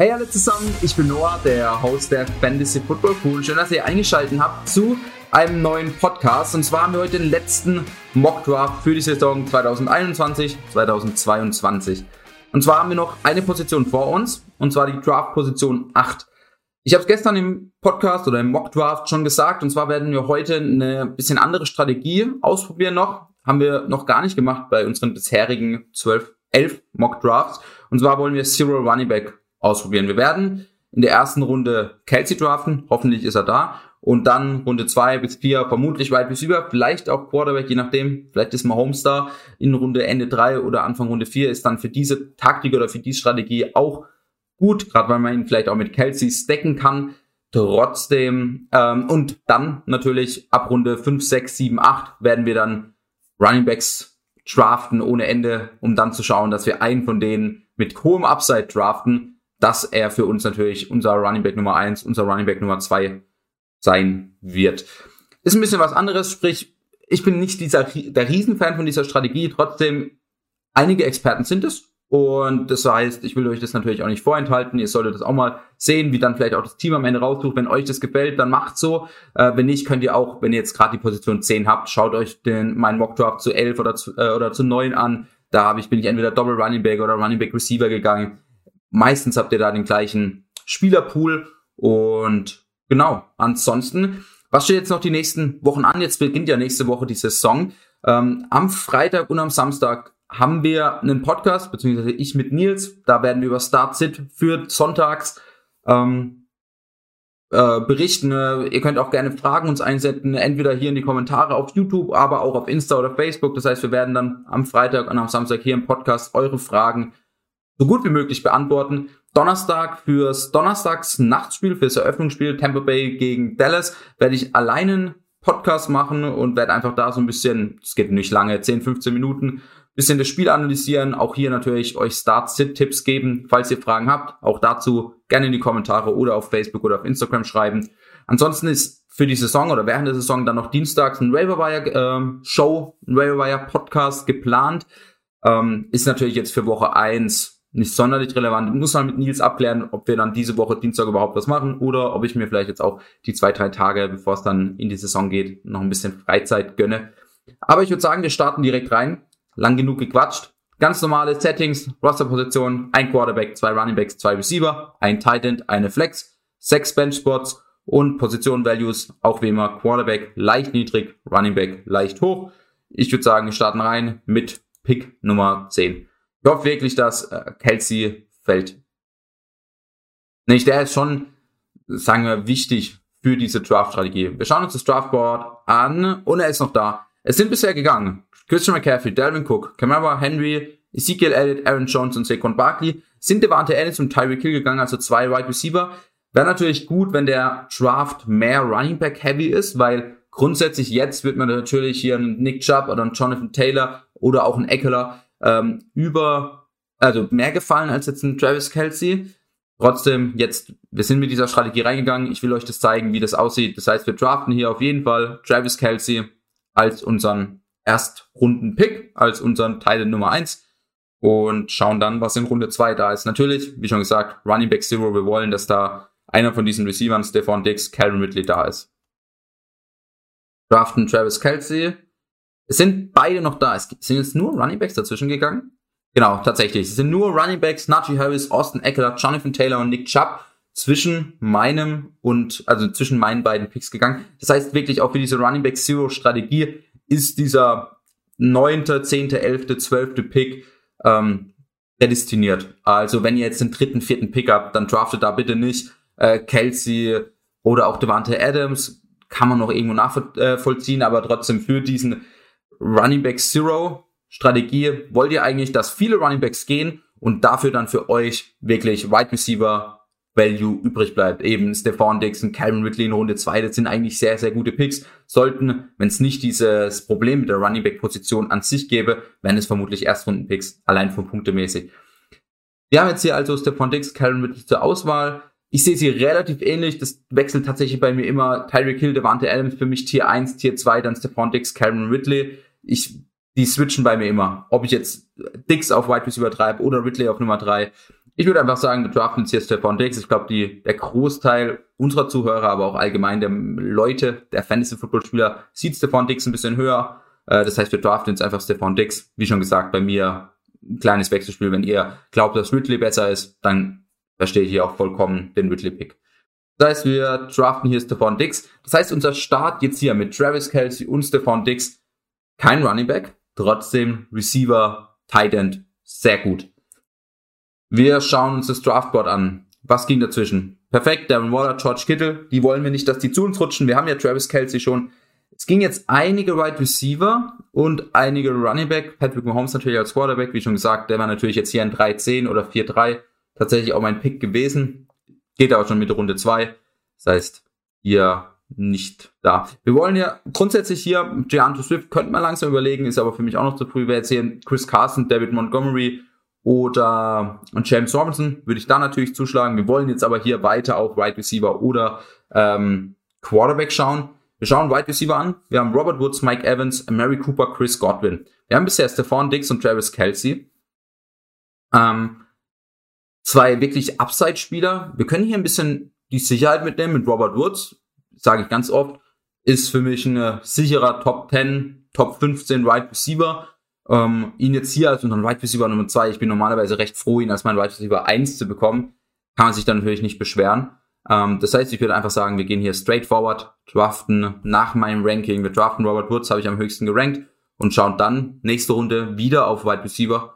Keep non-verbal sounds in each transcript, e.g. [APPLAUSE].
Hey alle zusammen, ich bin Noah, der Host der Fantasy Football Pool. Schön, dass ihr eingeschaltet habt zu einem neuen Podcast. Und zwar haben wir heute den letzten Mock Draft für die Saison 2021-2022. Und zwar haben wir noch eine Position vor uns, und zwar die Draft-Position 8. Ich habe es gestern im Podcast oder im Mock Draft schon gesagt, und zwar werden wir heute eine bisschen andere Strategie ausprobieren noch. Haben wir noch gar nicht gemacht bei unseren bisherigen 12, 11 Mock Drafts. Und zwar wollen wir Zero Running Back ausprobieren. Wir werden in der ersten Runde Kelsey draften, hoffentlich ist er da. Und dann Runde zwei bis vier, vermutlich weit bis über, vielleicht auch Quarterback, je nachdem, vielleicht ist mal Homestar in Runde Ende drei oder Anfang Runde vier, ist dann für diese Taktik oder für diese Strategie auch gut, gerade weil man ihn vielleicht auch mit Kelsey stacken kann. Trotzdem, ähm, und dann natürlich ab Runde fünf, sechs, sieben, acht werden wir dann Running Backs draften ohne Ende, um dann zu schauen, dass wir einen von denen mit hohem Upside draften, dass er für uns natürlich unser Running Back Nummer eins, unser Running Back Nummer zwei sein wird. Ist ein bisschen was anderes, sprich, ich bin nicht dieser, der Riesenfan von dieser Strategie, trotzdem einige Experten sind es. Und das heißt, ich will euch das natürlich auch nicht vorenthalten. Ihr solltet das auch mal sehen, wie dann vielleicht auch das Team am Ende raussucht. Wenn euch das gefällt, dann macht so. Äh, wenn nicht, könnt ihr auch, wenn ihr jetzt gerade die Position 10 habt, schaut euch den, meinen Mockdraft zu 11 oder zu, äh, oder zu 9 an. Da habe ich, bin ich entweder Double Running Back oder Running Back Receiver gegangen. Meistens habt ihr da den gleichen Spielerpool und genau, ansonsten, was steht jetzt noch die nächsten Wochen an? Jetzt beginnt ja nächste Woche die Saison. Ähm, am Freitag und am Samstag haben wir einen Podcast, beziehungsweise ich mit Nils. Da werden wir über Start Sit für sonntags ähm, äh, berichten. Ihr könnt auch gerne Fragen uns einsenden, entweder hier in die Kommentare auf YouTube, aber auch auf Insta oder Facebook. Das heißt, wir werden dann am Freitag und am Samstag hier im Podcast eure Fragen so gut wie möglich beantworten. Donnerstag fürs Donnerstags Nachtspiel, fürs Eröffnungsspiel Tampa Bay gegen Dallas werde ich alleinen Podcast machen und werde einfach da so ein bisschen, es geht nicht lange, 10, 15 Minuten, bisschen das Spiel analysieren, auch hier natürlich euch Start-Sit-Tipps geben, falls ihr Fragen habt. Auch dazu gerne in die Kommentare oder auf Facebook oder auf Instagram schreiben. Ansonsten ist für die Saison oder während der Saison dann noch dienstags ein Raverwire-Show, ähm, ein Raverwire-Podcast geplant. Ähm, ist natürlich jetzt für Woche eins nicht sonderlich relevant. Ich muss mal mit Nils abklären, ob wir dann diese Woche Dienstag überhaupt was machen oder ob ich mir vielleicht jetzt auch die zwei, drei Tage, bevor es dann in die Saison geht, noch ein bisschen Freizeit gönne. Aber ich würde sagen, wir starten direkt rein. Lang genug gequatscht. Ganz normale Settings, Rosterposition, ein Quarterback, zwei Runningbacks, zwei Receiver, ein Tight End, eine Flex, sechs Bench Spots und Position Values, auch wie immer Quarterback leicht niedrig, Runningback leicht hoch. Ich würde sagen, wir starten rein mit Pick Nummer 10. Ich hoffe wirklich, dass äh, Kelsey fällt. Nicht, der ist schon, sagen wir, wichtig für diese Draft-Strategie. Wir schauen uns das Draftboard an und er ist noch da. Es sind bisher gegangen Christian McCaffrey, Dalvin Cook, Camara Henry, Ezekiel Elliott, Aaron Jones und Saquon Barkley. Sind Devante Ellis und Tyreek Hill gegangen, also zwei Wide Receiver. Wäre natürlich gut, wenn der Draft mehr Running Back Heavy ist, weil grundsätzlich jetzt wird man natürlich hier einen Nick Chubb oder einen Jonathan Taylor oder auch einen Eckler ähm, über, also mehr gefallen als jetzt ein Travis Kelsey. Trotzdem, jetzt, wir sind mit dieser Strategie reingegangen. Ich will euch das zeigen, wie das aussieht. Das heißt, wir draften hier auf jeden Fall Travis Kelsey als unseren Erstrunden-Pick, als unseren Teil Nummer eins und schauen dann, was in Runde zwei da ist. Natürlich, wie schon gesagt, Running Back Zero, wir wollen, dass da einer von diesen Receivern, Stefan Dix, Calvin Ridley da ist. Draften Travis Kelsey, es sind beide noch da. Es sind jetzt nur Running Backs dazwischen gegangen. Genau, tatsächlich. Es sind nur Running Backs, Najee Harris, Austin Eckler, Jonathan Taylor und Nick Chubb zwischen meinem und, also zwischen meinen beiden Picks gegangen. Das heißt wirklich auch für diese Running Back Zero Strategie ist dieser neunte, zehnte, elfte, zwölfte Pick ähm, prädestiniert. Also wenn ihr jetzt den dritten, vierten Pick habt, dann draftet da bitte nicht äh, Kelsey oder auch Devante Adams. Kann man noch irgendwo nachvollziehen, aber trotzdem für diesen Running Back Zero Strategie wollt ihr eigentlich, dass viele Running Backs gehen und dafür dann für euch wirklich Wide Receiver Value übrig bleibt. Eben Stefan Dixon, Calvin Ridley in Runde 2, das sind eigentlich sehr, sehr gute Picks. Sollten, wenn es nicht dieses Problem mit der Running Back Position an sich gäbe, wären es vermutlich Erstrunden-Picks, allein von punktemäßig. Wir haben jetzt hier also Stefan Dix, Calvin Ridley zur Auswahl. Ich sehe sie relativ ähnlich. Das wechselt tatsächlich bei mir immer. Tyreek Hill, Devante Adams für mich Tier 1, Tier 2, dann Stephon Dix, Cameron Ridley. Ich, die switchen bei mir immer. Ob ich jetzt Dix auf Wide Receiver treibe oder Ridley auf Nummer 3. ich würde einfach sagen, wir draften jetzt hier Stefan Diggs. Ich glaube, der Großteil unserer Zuhörer, aber auch allgemein der Leute, der Fantasy-Football-Spieler, sieht Stefan Diggs ein bisschen höher. Äh, das heißt, wir draften jetzt einfach Stefan Diggs. Wie schon gesagt, bei mir ein kleines Wechselspiel. Wenn ihr glaubt, dass Ridley besser ist, dann verstehe ich hier auch vollkommen den Ridley-Pick. Das heißt, wir draften hier Stefan Diggs. Das heißt, unser Start jetzt hier mit Travis Kelsey und Stefan Diggs, kein Running Back, trotzdem Receiver, Tight End, sehr gut. Wir schauen uns das Draftboard an. Was ging dazwischen? Perfekt, Darren Waller, George Kittle, die wollen wir nicht, dass die zu uns rutschen. Wir haben ja Travis Kelsey schon. Es ging jetzt einige Wide right Receiver und einige Running Back. Patrick Mahomes natürlich als Quarterback, wie schon gesagt, der war natürlich jetzt hier ein 3-10 oder 4-3 tatsächlich auch mein Pick gewesen. Geht aber schon mit Runde 2. Das heißt, hier nicht da. Wir wollen ja grundsätzlich hier, DeAndre Swift könnte man langsam überlegen, ist aber für mich auch noch zu früh. Wer jetzt hier Chris Carson, David Montgomery, oder James Robinson würde ich da natürlich zuschlagen. Wir wollen jetzt aber hier weiter auf Wide Receiver oder ähm, Quarterback schauen. Wir schauen Wide Receiver an. Wir haben Robert Woods, Mike Evans, Mary Cooper, Chris Godwin. Wir haben bisher Stephon Diggs und Travis Kelsey. Ähm, zwei wirklich Upside-Spieler. Wir können hier ein bisschen die Sicherheit mitnehmen mit Robert Woods. Sage ich ganz oft. Ist für mich ein sicherer Top 10, Top 15 Wide Receiver ähm, ihn jetzt hier als unseren Wide Receiver Nummer zwei, ich bin normalerweise recht froh, ihn als mein Wide Receiver eins zu bekommen, kann man sich dann natürlich nicht beschweren. Ähm, das heißt, ich würde einfach sagen, wir gehen hier straightforward, draften nach meinem Ranking. Wir draften Robert Woods, habe ich am höchsten gerankt und schauen dann nächste Runde wieder auf Wide Receiver.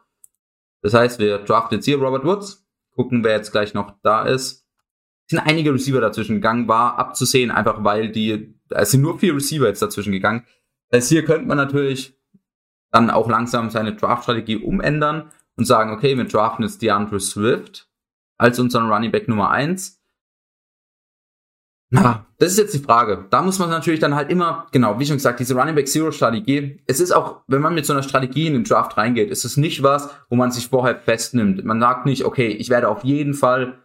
Das heißt, wir draften jetzt hier Robert Woods, gucken, wer jetzt gleich noch da ist. Sind einige Receiver dazwischen gegangen, war abzusehen, einfach weil die, es sind nur vier Receiver jetzt dazwischen gegangen. Das hier könnte man natürlich dann auch langsam seine Draft-Strategie umändern und sagen, okay, wir draften jetzt DeAndre Swift als unseren Running Back Nummer eins. Na, das ist jetzt die Frage. Da muss man natürlich dann halt immer, genau, wie schon gesagt, diese Running Back Zero Strategie. Es ist auch, wenn man mit so einer Strategie in den Draft reingeht, ist es nicht was, wo man sich vorher festnimmt. Man sagt nicht, okay, ich werde auf jeden Fall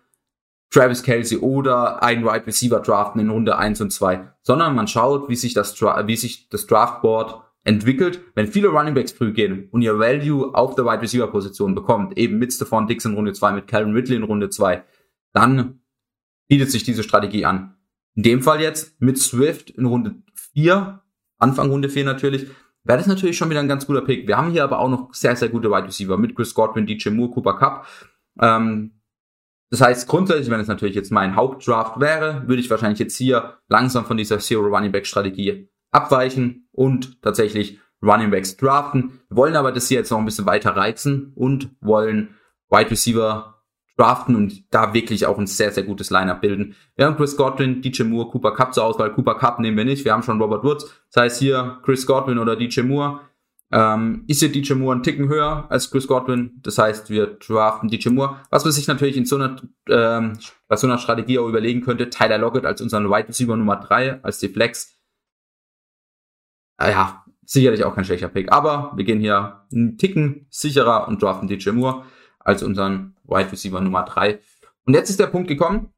Travis Kelsey oder einen Wide Receiver draften in Runde eins und zwei, sondern man schaut, wie sich das, wie sich das Draftboard entwickelt, wenn viele Running Backs früh gehen und ihr Value auf der Wide Receiver Position bekommt, eben mit Stephon Dix in Runde 2, mit Calvin Ridley in Runde 2, dann bietet sich diese Strategie an. In dem Fall jetzt mit Swift in Runde 4, Anfang Runde 4 natürlich, wäre das natürlich schon wieder ein ganz guter Pick. Wir haben hier aber auch noch sehr, sehr gute Wide Receiver mit Chris Godwin, DJ Moore, Cooper Cup. Ähm, das heißt, grundsätzlich, wenn es natürlich jetzt mein Hauptdraft wäre, würde ich wahrscheinlich jetzt hier langsam von dieser Zero Running Back Strategie abweichen und tatsächlich Running Backs draften. Wir wollen aber das hier jetzt noch ein bisschen weiter reizen und wollen Wide Receiver draften und da wirklich auch ein sehr, sehr gutes Lineup bilden. Wir haben Chris Godwin, DJ Moore, Cooper Cup zur Auswahl. Cooper Cup nehmen wir nicht. Wir haben schon Robert Woods. Das heißt hier Chris Godwin oder DJ Moore. Ähm, ist hier DJ Moore ein Ticken höher als Chris Godwin. Das heißt, wir draften DJ Moore. Was man sich natürlich in so einer, ähm, bei so einer Strategie auch überlegen könnte, Tyler Lockett als unseren Wide Receiver Nummer drei als die Flex äh, ja, sicherlich auch kein schlechter Pick. Aber wir gehen hier einen Ticken sicherer und draften DJ Moore als unseren Wide Receiver Nummer 3. Und jetzt ist der Punkt gekommen.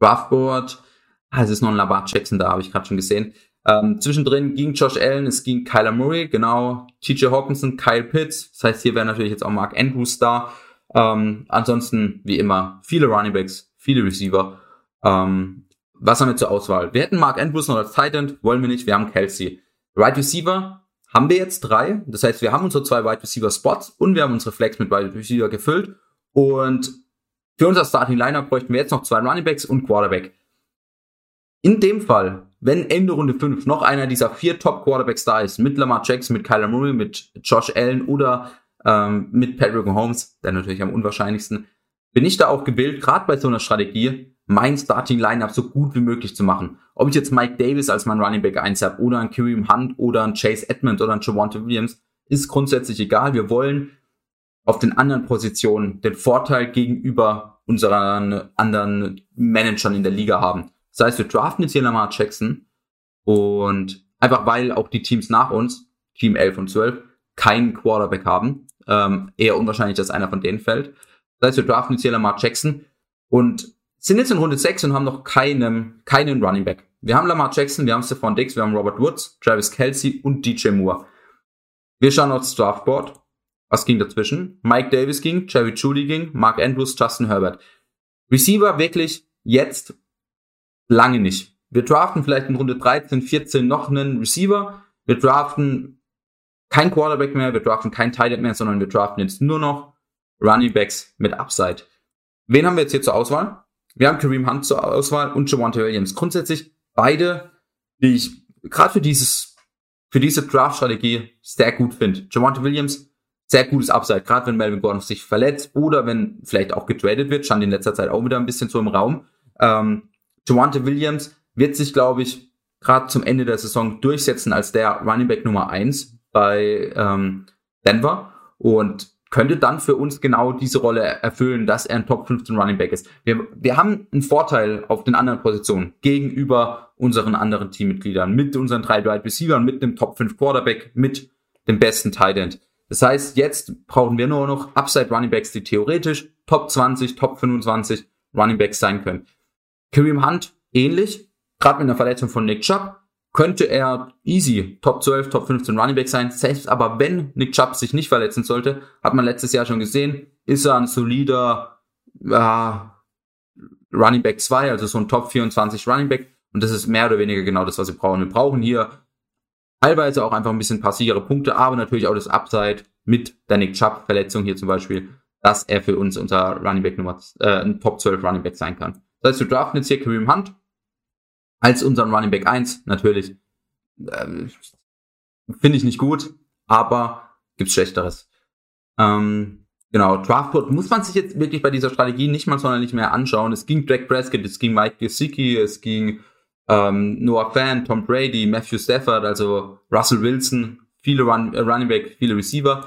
Draftboard. Ah, es ist noch ein Lamar Jackson da, habe ich gerade schon gesehen. Ähm, zwischendrin ging Josh Allen, es ging Kyler Murray, genau, TJ Hawkinson, Kyle Pitts. Das heißt, hier wäre natürlich jetzt auch Mark Andrews da. Ähm, ansonsten, wie immer, viele Running Backs, viele Receiver. Ähm, was haben wir zur Auswahl? Wir hätten Mark Andrews noch als Titan, wollen wir nicht, wir haben Kelsey. Wide Receiver haben wir jetzt drei. Das heißt, wir haben unsere zwei Wide Receiver Spots und wir haben unsere Flex mit Wide Receiver gefüllt. Und für unser Starting Lineup bräuchten wir jetzt noch zwei Running Backs und Quarterback. In dem Fall, wenn Ende Runde 5 noch einer dieser vier Top Quarterbacks da ist, mit Lamar Jackson, mit Kyler Murray, mit Josh Allen oder ähm, mit Patrick Mahomes, der natürlich am unwahrscheinlichsten, bin ich da auch gebildet, gerade bei so einer Strategie, mein Starting Lineup so gut wie möglich zu machen. Ob ich jetzt Mike Davis als mein Running Back 1 habe oder ein Kareem Hunt oder ein Chase Edmond oder ein Javante Williams, ist grundsätzlich egal. Wir wollen auf den anderen Positionen den Vorteil gegenüber unseren anderen Managern in der Liga haben. Das heißt, wir draften jetzt hier Lamar Jackson und einfach weil auch die Teams nach uns, Team 11 und 12, keinen Quarterback haben, ähm, eher unwahrscheinlich, dass einer von denen fällt. Das heißt, wir draften jetzt hier Lamar Jackson und sind jetzt in Runde 6 und haben noch keinen, keinen Running Back. Wir haben Lamar Jackson, wir haben Stephon Diggs, wir haben Robert Woods, Travis Kelsey und DJ Moore. Wir schauen aufs Draftboard Was ging dazwischen? Mike Davis ging, Jerry Judy ging, Mark Andrews, Justin Herbert. Receiver wirklich jetzt lange nicht. Wir draften vielleicht in Runde 13, 14 noch einen Receiver. Wir draften kein Quarterback mehr, wir draften kein Tight mehr, sondern wir draften jetzt nur noch Running Backs mit Upside. Wen haben wir jetzt hier zur Auswahl? Wir haben Kareem Hunt zur Auswahl und Javante Williams. Grundsätzlich beide, die ich gerade für dieses, für diese Draft-Strategie sehr gut finde. Javante Williams, sehr gutes Upside, gerade wenn Melvin Gordon sich verletzt oder wenn vielleicht auch getradet wird, stand in letzter Zeit auch wieder ein bisschen so im Raum. Ähm, Javante Williams wird sich, glaube ich, gerade zum Ende der Saison durchsetzen als der Running Back Nummer eins bei ähm, Denver und könnte dann für uns genau diese Rolle erfüllen, dass er ein Top 15 Running Back ist. Wir, wir haben einen Vorteil auf den anderen Positionen gegenüber unseren anderen Teammitgliedern, mit unseren drei Wide Receivers, mit dem Top 5 Quarterback, mit dem besten Tight End. Das heißt, jetzt brauchen wir nur noch Upside Running Backs, die theoretisch Top 20, Top 25 Running Backs sein können. Kareem Hunt ähnlich, gerade mit einer Verletzung von Nick Chubb, könnte er easy Top 12, Top 15 Running Back sein. Selbst aber wenn Nick Chubb sich nicht verletzen sollte, hat man letztes Jahr schon gesehen, ist er ein solider äh, Running Back 2, also so ein Top 24 Running Back. Und das ist mehr oder weniger genau das, was wir brauchen. Wir brauchen hier teilweise auch einfach ein bisschen passivere Punkte, aber natürlich auch das Upside mit der Nick Chubb Verletzung hier zum Beispiel, dass er für uns unser Running Back Nummer, äh, ein Top 12 Running Back sein kann. Das heißt, wir draften jetzt hier Kareem Hunt als unseren Running Back 1, natürlich. Ähm, Finde ich nicht gut, aber gibt's Schlechteres. Ähm, genau, Draftboard muss man sich jetzt wirklich bei dieser Strategie nicht mal sonderlich mehr anschauen. Es ging Jack Prescott, es ging Mike Gesicki, es ging ähm, Noah Fan, Tom Brady, Matthew Stafford, also Russell Wilson, viele Run, äh, Running Back, viele Receiver.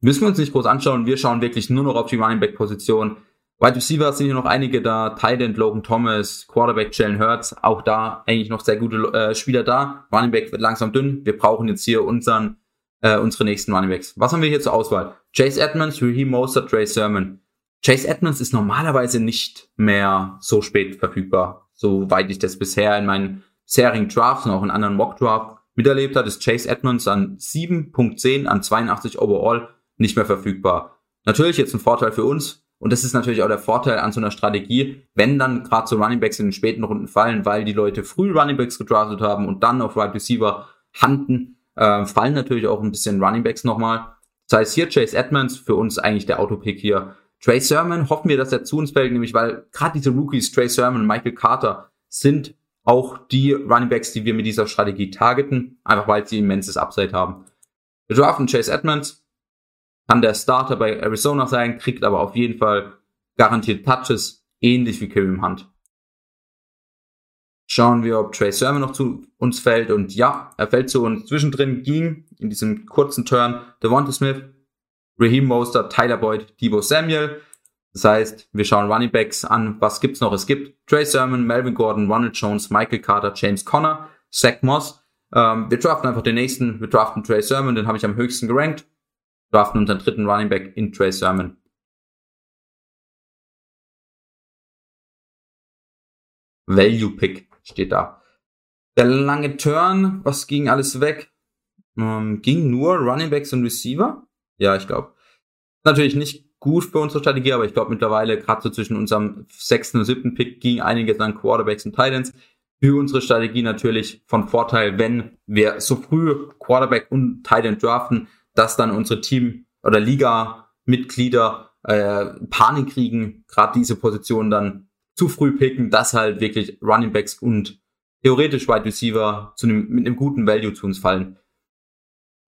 Müssen wir uns nicht groß anschauen. Wir schauen wirklich nur noch auf die Running Back Position. Wide Receiver sind hier noch einige da. Tight Logan Thomas, Quarterback Jalen Hurts. Auch da eigentlich noch sehr gute äh, Spieler da. Running Back wird langsam dünn. Wir brauchen jetzt hier unseren, äh, unsere nächsten Running Backs. Was haben wir hier zur Auswahl? Chase Edmonds, Raheem Mostert, Trey Sermon. Chase Edmonds ist normalerweise nicht mehr so spät verfügbar. Soweit ich das bisher in meinen bisherigen Drafts und auch in anderen Mock Draft miterlebt habe, ist Chase Edmonds an 7.10 an 82 overall nicht mehr verfügbar. Natürlich jetzt ein Vorteil für uns, und das ist natürlich auch der Vorteil an so einer Strategie, wenn dann gerade so Runningbacks in den späten Runden fallen, weil die Leute früh Runningbacks gedraftet haben und dann auf Wide Receiver handen, äh, fallen natürlich auch ein bisschen Runningbacks nochmal. Das heißt hier Chase Edmonds, für uns eigentlich der Autopick hier. Trey Sermon, hoffen wir, dass er zu uns fällt, nämlich weil gerade diese Rookies, Trey Sermon Michael Carter, sind auch die Runningbacks, die wir mit dieser Strategie targeten, einfach weil sie immenses Upside haben. Wir draften Chase Edmonds, kann der Starter bei Arizona sein, kriegt aber auf jeden Fall garantiert Touches, ähnlich wie Kareem Hunt. Schauen wir, ob Trey Sermon noch zu uns fällt. Und ja, er fällt zu uns. Zwischendrin ging in diesem kurzen Turn Devonta Smith, Raheem Mostert, Tyler Boyd, Debo Samuel. Das heißt, wir schauen Running Backs an. Was gibt's noch? Es gibt Trey Sermon, Melvin Gordon, Ronald Jones, Michael Carter, James Conner, Zach Moss. Ähm, wir draften einfach den nächsten. Wir draften Trey Sermon, den habe ich am höchsten gerankt draften unseren dritten Running Back in Trey Sermon. Value Pick steht da. Der lange Turn, was ging alles weg? Ähm, ging nur Running Backs und Receiver? Ja, ich glaube. Natürlich nicht gut für unsere Strategie, aber ich glaube mittlerweile, gerade so zwischen unserem sechsten und siebten Pick, ging einiges an Quarterbacks und Titans. Für unsere Strategie natürlich von Vorteil, wenn wir so früh Quarterback und Titan draften, dass dann unsere Team- oder Liga-Mitglieder äh, Panik kriegen, gerade diese Position dann zu früh picken, dass halt wirklich Running Backs und theoretisch Wide Receiver zu einem, mit einem guten Value zu uns fallen.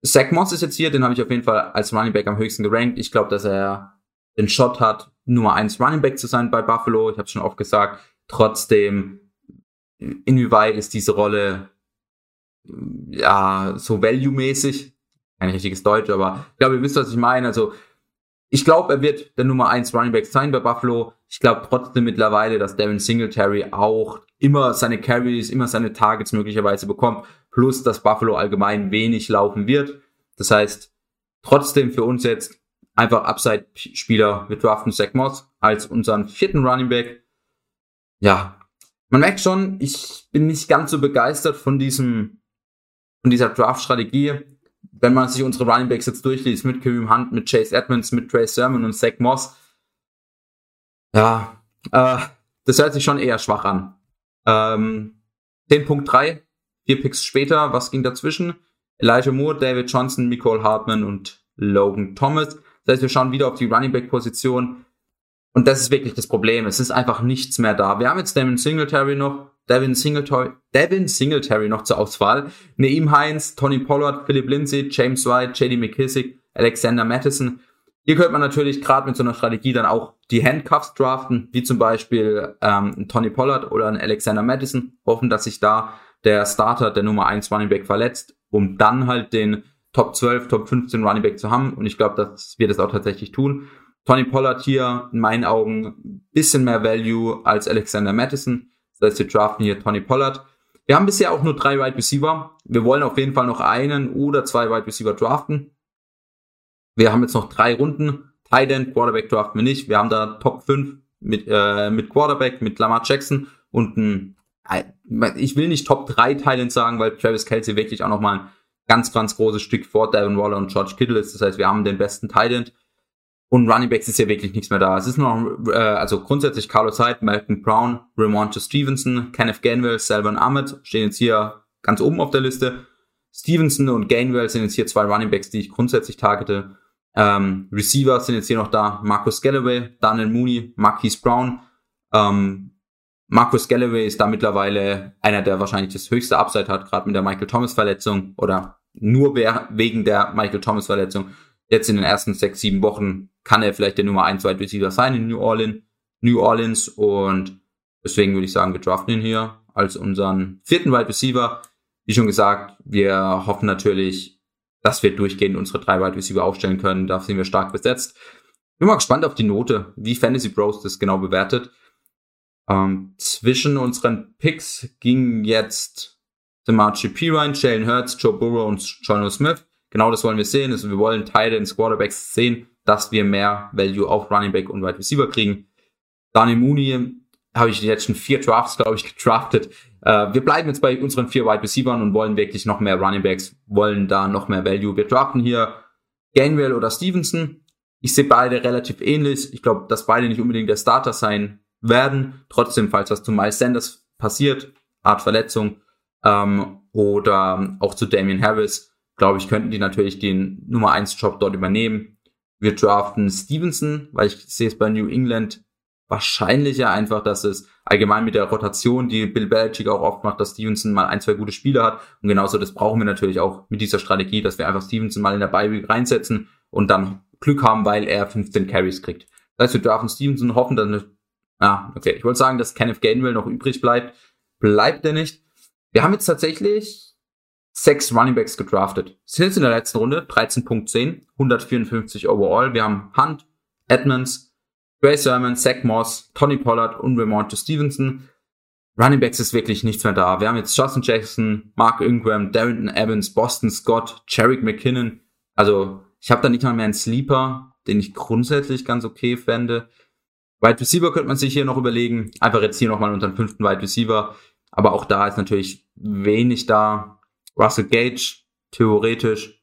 Zach Moss ist jetzt hier, den habe ich auf jeden Fall als Running Back am höchsten gerankt. Ich glaube, dass er den Shot hat, Nummer eins Running Back zu sein bei Buffalo. Ich habe schon oft gesagt. Trotzdem, inwieweit ist diese Rolle ja so value-mäßig? Kein richtiges Deutsch, aber ich glaube, ihr wisst, was ich meine. Also ich glaube, er wird der Nummer 1 Running Back sein bei Buffalo. Ich glaube trotzdem mittlerweile, dass Devin Singletary auch immer seine Carries, immer seine Targets möglicherweise bekommt, plus dass Buffalo allgemein wenig laufen wird. Das heißt, trotzdem für uns jetzt einfach Upside-Spieler. Wir draften Zach Moss als unseren vierten Running Back. Ja, man merkt schon, ich bin nicht ganz so begeistert von diesem, von dieser Draft-Strategie wenn man sich unsere Running Backs jetzt durchliest, mit Kareem Hunt, mit Chase Edmonds, mit Trey Sermon und Zach Moss, ja, äh, das hört sich schon eher schwach an. Ähm, 10.3, vier Picks später, was ging dazwischen? Elijah Moore, David Johnson, Nicole Hartman und Logan Thomas. Das heißt, wir schauen wieder auf die Running Back Position. Und das ist wirklich das Problem. Es ist einfach nichts mehr da. Wir haben jetzt Devin Singletary noch, Devin Singletary, Devin Singletary noch zur Auswahl. Neim Heinz, Tony Pollard, Philip Lindsay, James White, JD McKissick, Alexander Madison. Hier könnte man natürlich gerade mit so einer Strategie dann auch die Handcuffs draften, wie zum Beispiel ähm, Tony Pollard oder ein Alexander Madison. Hoffen, dass sich da der Starter, der Nummer 1 Running Back verletzt, um dann halt den Top 12, Top 15 Running Back zu haben. Und ich glaube, dass wir das auch tatsächlich tun. Tony Pollard hier in meinen Augen bisschen mehr Value als Alexander Madison. Das heißt, wir draften hier Tony Pollard. Wir haben bisher auch nur drei Wide Receiver. Wir wollen auf jeden Fall noch einen oder zwei Wide Receiver draften. Wir haben jetzt noch drei Runden. Tight End, Quarterback draften wir nicht. Wir haben da Top 5 mit, äh, mit Quarterback, mit Lamar Jackson und ein, ich will nicht Top 3 Tight sagen, weil Travis Kelsey wirklich auch nochmal ein ganz, ganz großes Stück vor Devin Waller und George Kittle ist. Das heißt, wir haben den besten Tight. Und Running Backs ist ja wirklich nichts mehr da. Es ist noch, äh, also grundsätzlich Carlos Hyde, Malcolm Brown, Ramonte Stevenson, Kenneth Gainwell, Selvin Ahmed stehen jetzt hier ganz oben auf der Liste. Stevenson und Gainwell sind jetzt hier zwei Running Backs, die ich grundsätzlich targete. Ähm, Receiver sind jetzt hier noch da. Marcus Galloway, Daniel Mooney, Marquise Brown. Ähm, Marcus Galloway ist da mittlerweile einer, der wahrscheinlich das höchste Upside hat, gerade mit der Michael Thomas Verletzung oder nur wegen der Michael Thomas Verletzung jetzt in den ersten sechs, sieben Wochen kann er vielleicht der Nummer 1 Wide Receiver sein in New Orleans, New Orleans und deswegen würde ich sagen, wir draften ihn hier als unseren vierten Wide Receiver. Wie schon gesagt, wir hoffen natürlich, dass wir durchgehend unsere drei Wide Receiver aufstellen können. Da sind wir stark besetzt. Bin mal gespannt auf die Note, wie Fantasy Bros das genau bewertet. Ähm, zwischen unseren Picks ging jetzt Demachi Pirine, Jalen Hurts, Joe Burrow und Jono Smith. Genau das wollen wir sehen. Also wir wollen Teile in Quarterbacks sehen, dass wir mehr Value auf Running Back und Wide Receiver kriegen. Daniel Mooney habe ich jetzt schon vier Drafts, glaube ich, [LAUGHS] gedraftet. Äh, wir bleiben jetzt bei unseren vier Wide Receivers und wollen wirklich noch mehr Running Backs, wollen da noch mehr Value. Wir draften hier Gainwell oder Stevenson. Ich sehe beide relativ ähnlich. Ich glaube, dass beide nicht unbedingt der Starter sein werden. Trotzdem, falls was zu Miles Sanders passiert, Art Verletzung, ähm, oder auch zu Damian Harris, glaube ich, könnten die natürlich den Nummer 1 Job dort übernehmen. Wir draften Stevenson, weil ich sehe es bei New England wahrscheinlicher einfach, dass es allgemein mit der Rotation, die Bill Belichick auch oft macht, dass Stevenson mal ein, zwei gute Spiele hat. Und genauso das brauchen wir natürlich auch mit dieser Strategie, dass wir einfach Stevenson mal in der Bye reinsetzen und dann Glück haben, weil er 15 Carries kriegt. Das heißt, wir draften Stevenson, hoffen, dass ah, okay, ich wollte sagen, dass Kenneth Gainwell noch übrig bleibt. Bleibt er nicht. Wir haben jetzt tatsächlich sechs Runningbacks gedraftet. Sind jetzt in der letzten Runde 13.10, 154 overall. Wir haben Hunt, Edmonds, Gray Sermon, Zach Moss, Tony Pollard und Ramonte Stevenson. Runningbacks ist wirklich nichts mehr da. Wir haben jetzt Justin Jackson, Mark Ingram, Darrington Evans, Boston Scott, Jarek McKinnon. Also ich habe da nicht mal mehr einen Sleeper, den ich grundsätzlich ganz okay fände. Wide Receiver könnte man sich hier noch überlegen. Einfach jetzt hier nochmal unter den fünften Wide Receiver. Aber auch da ist natürlich wenig da. Russell Gage, theoretisch.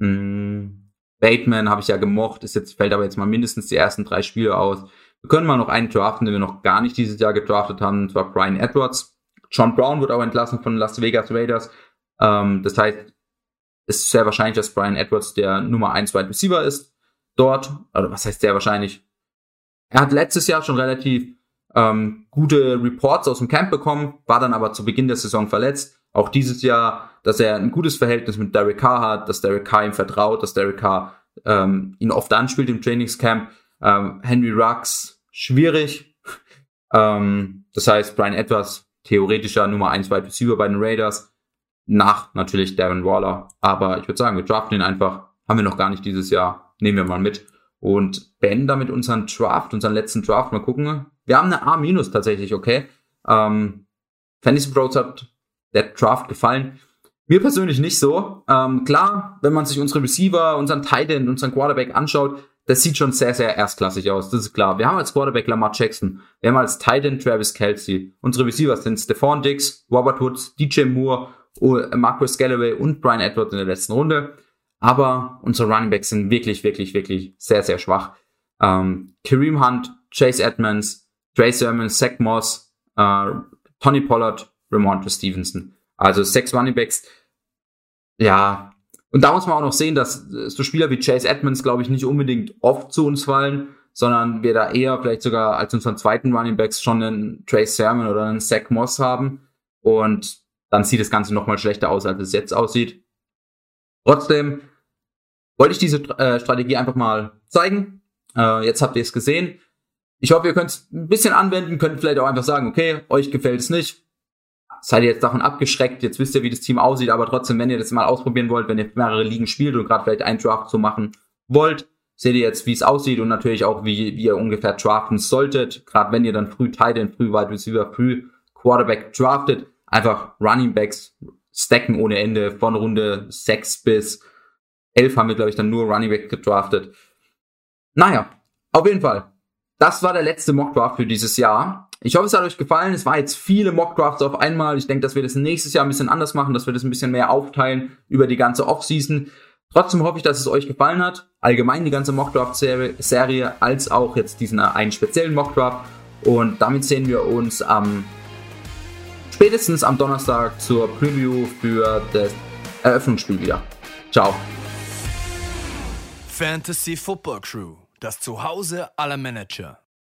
Hm, Bateman habe ich ja gemocht, ist jetzt, fällt aber jetzt mal mindestens die ersten drei Spiele aus. Wir können mal noch einen draften, den wir noch gar nicht dieses Jahr gedraftet haben, und zwar Brian Edwards. John Brown wird auch entlassen von Las Vegas Raiders. Ähm, das heißt, es ist sehr wahrscheinlich, dass Brian Edwards der Nummer 1 Wide Receiver ist dort. Also was heißt sehr wahrscheinlich? Er hat letztes Jahr schon relativ ähm, gute Reports aus dem Camp bekommen, war dann aber zu Beginn der Saison verletzt. Auch dieses Jahr, dass er ein gutes Verhältnis mit Derek Carr hat, dass Derek Carr ihm vertraut, dass Derek Carr ähm, ihn oft anspielt im Trainingscamp. Ähm, Henry Rux, schwierig. [LAUGHS] ähm, das heißt, Brian Edwards, theoretischer Nummer 1 Wide Receiver bei den Raiders. Nach natürlich Darren Waller. Aber ich würde sagen, wir draften ihn einfach. Haben wir noch gar nicht dieses Jahr. Nehmen wir mal mit. Und beenden damit unseren Draft, unseren letzten Draft. Mal gucken. Wir haben eine A- tatsächlich, okay. Ähm, Fantasy Bros hat der Draft gefallen. Mir persönlich nicht so. Ähm, klar, wenn man sich unsere Receiver, unseren Tight End, unseren Quarterback anschaut, das sieht schon sehr, sehr erstklassig aus. Das ist klar. Wir haben als Quarterback Lamar Jackson. Wir haben als Tight End Travis Kelsey. Unsere Receiver sind Stephon Diggs, Robert Woods, DJ Moore Marcus Galloway und Brian Edwards in der letzten Runde. Aber unsere Running Backs sind wirklich, wirklich, wirklich sehr, sehr schwach. Ähm, Kareem Hunt, Chase Edmonds, Trey Sermon, Zach Moss, äh, Tony Pollard, Ramondre Stevenson. Also sechs Running Backs. Ja, und da muss man auch noch sehen, dass so Spieler wie Chase Edmonds, glaube ich, nicht unbedingt oft zu uns fallen, sondern wir da eher vielleicht sogar als unseren zweiten Running Backs schon einen Trey Sermon oder einen Zach Moss haben. Und dann sieht das Ganze nochmal schlechter aus, als es jetzt aussieht. Trotzdem wollte ich diese äh, Strategie einfach mal zeigen. Äh, jetzt habt ihr es gesehen. Ich hoffe, ihr könnt es ein bisschen anwenden, könnt vielleicht auch einfach sagen, okay, euch gefällt es nicht. Seid ihr jetzt davon abgeschreckt, jetzt wisst ihr, wie das Team aussieht, aber trotzdem, wenn ihr das mal ausprobieren wollt, wenn ihr mehrere Ligen spielt und gerade vielleicht einen Draft zu machen wollt, seht ihr jetzt, wie es aussieht und natürlich auch, wie, wie ihr ungefähr draften solltet. Gerade wenn ihr dann früh Titan, früh Wide Receiver, früh Quarterback draftet, einfach Running Backs stacken ohne Ende von Runde 6 bis 11 haben wir, glaube ich, dann nur Running Back gedraftet. Naja, auf jeden Fall. Das war der letzte Mock Draft für dieses Jahr. Ich hoffe, es hat euch gefallen. Es war jetzt viele Mock Drafts auf einmal. Ich denke, dass wir das nächstes Jahr ein bisschen anders machen, dass wir das ein bisschen mehr aufteilen über die ganze Offseason. Trotzdem hoffe ich, dass es euch gefallen hat. Allgemein die ganze Mock Draft Serie, als auch jetzt diesen einen speziellen Mock Draft. Und damit sehen wir uns am spätestens am Donnerstag zur Preview für das Eröffnungsspiel wieder. Ciao. Fantasy Football Crew, das Zuhause aller Manager.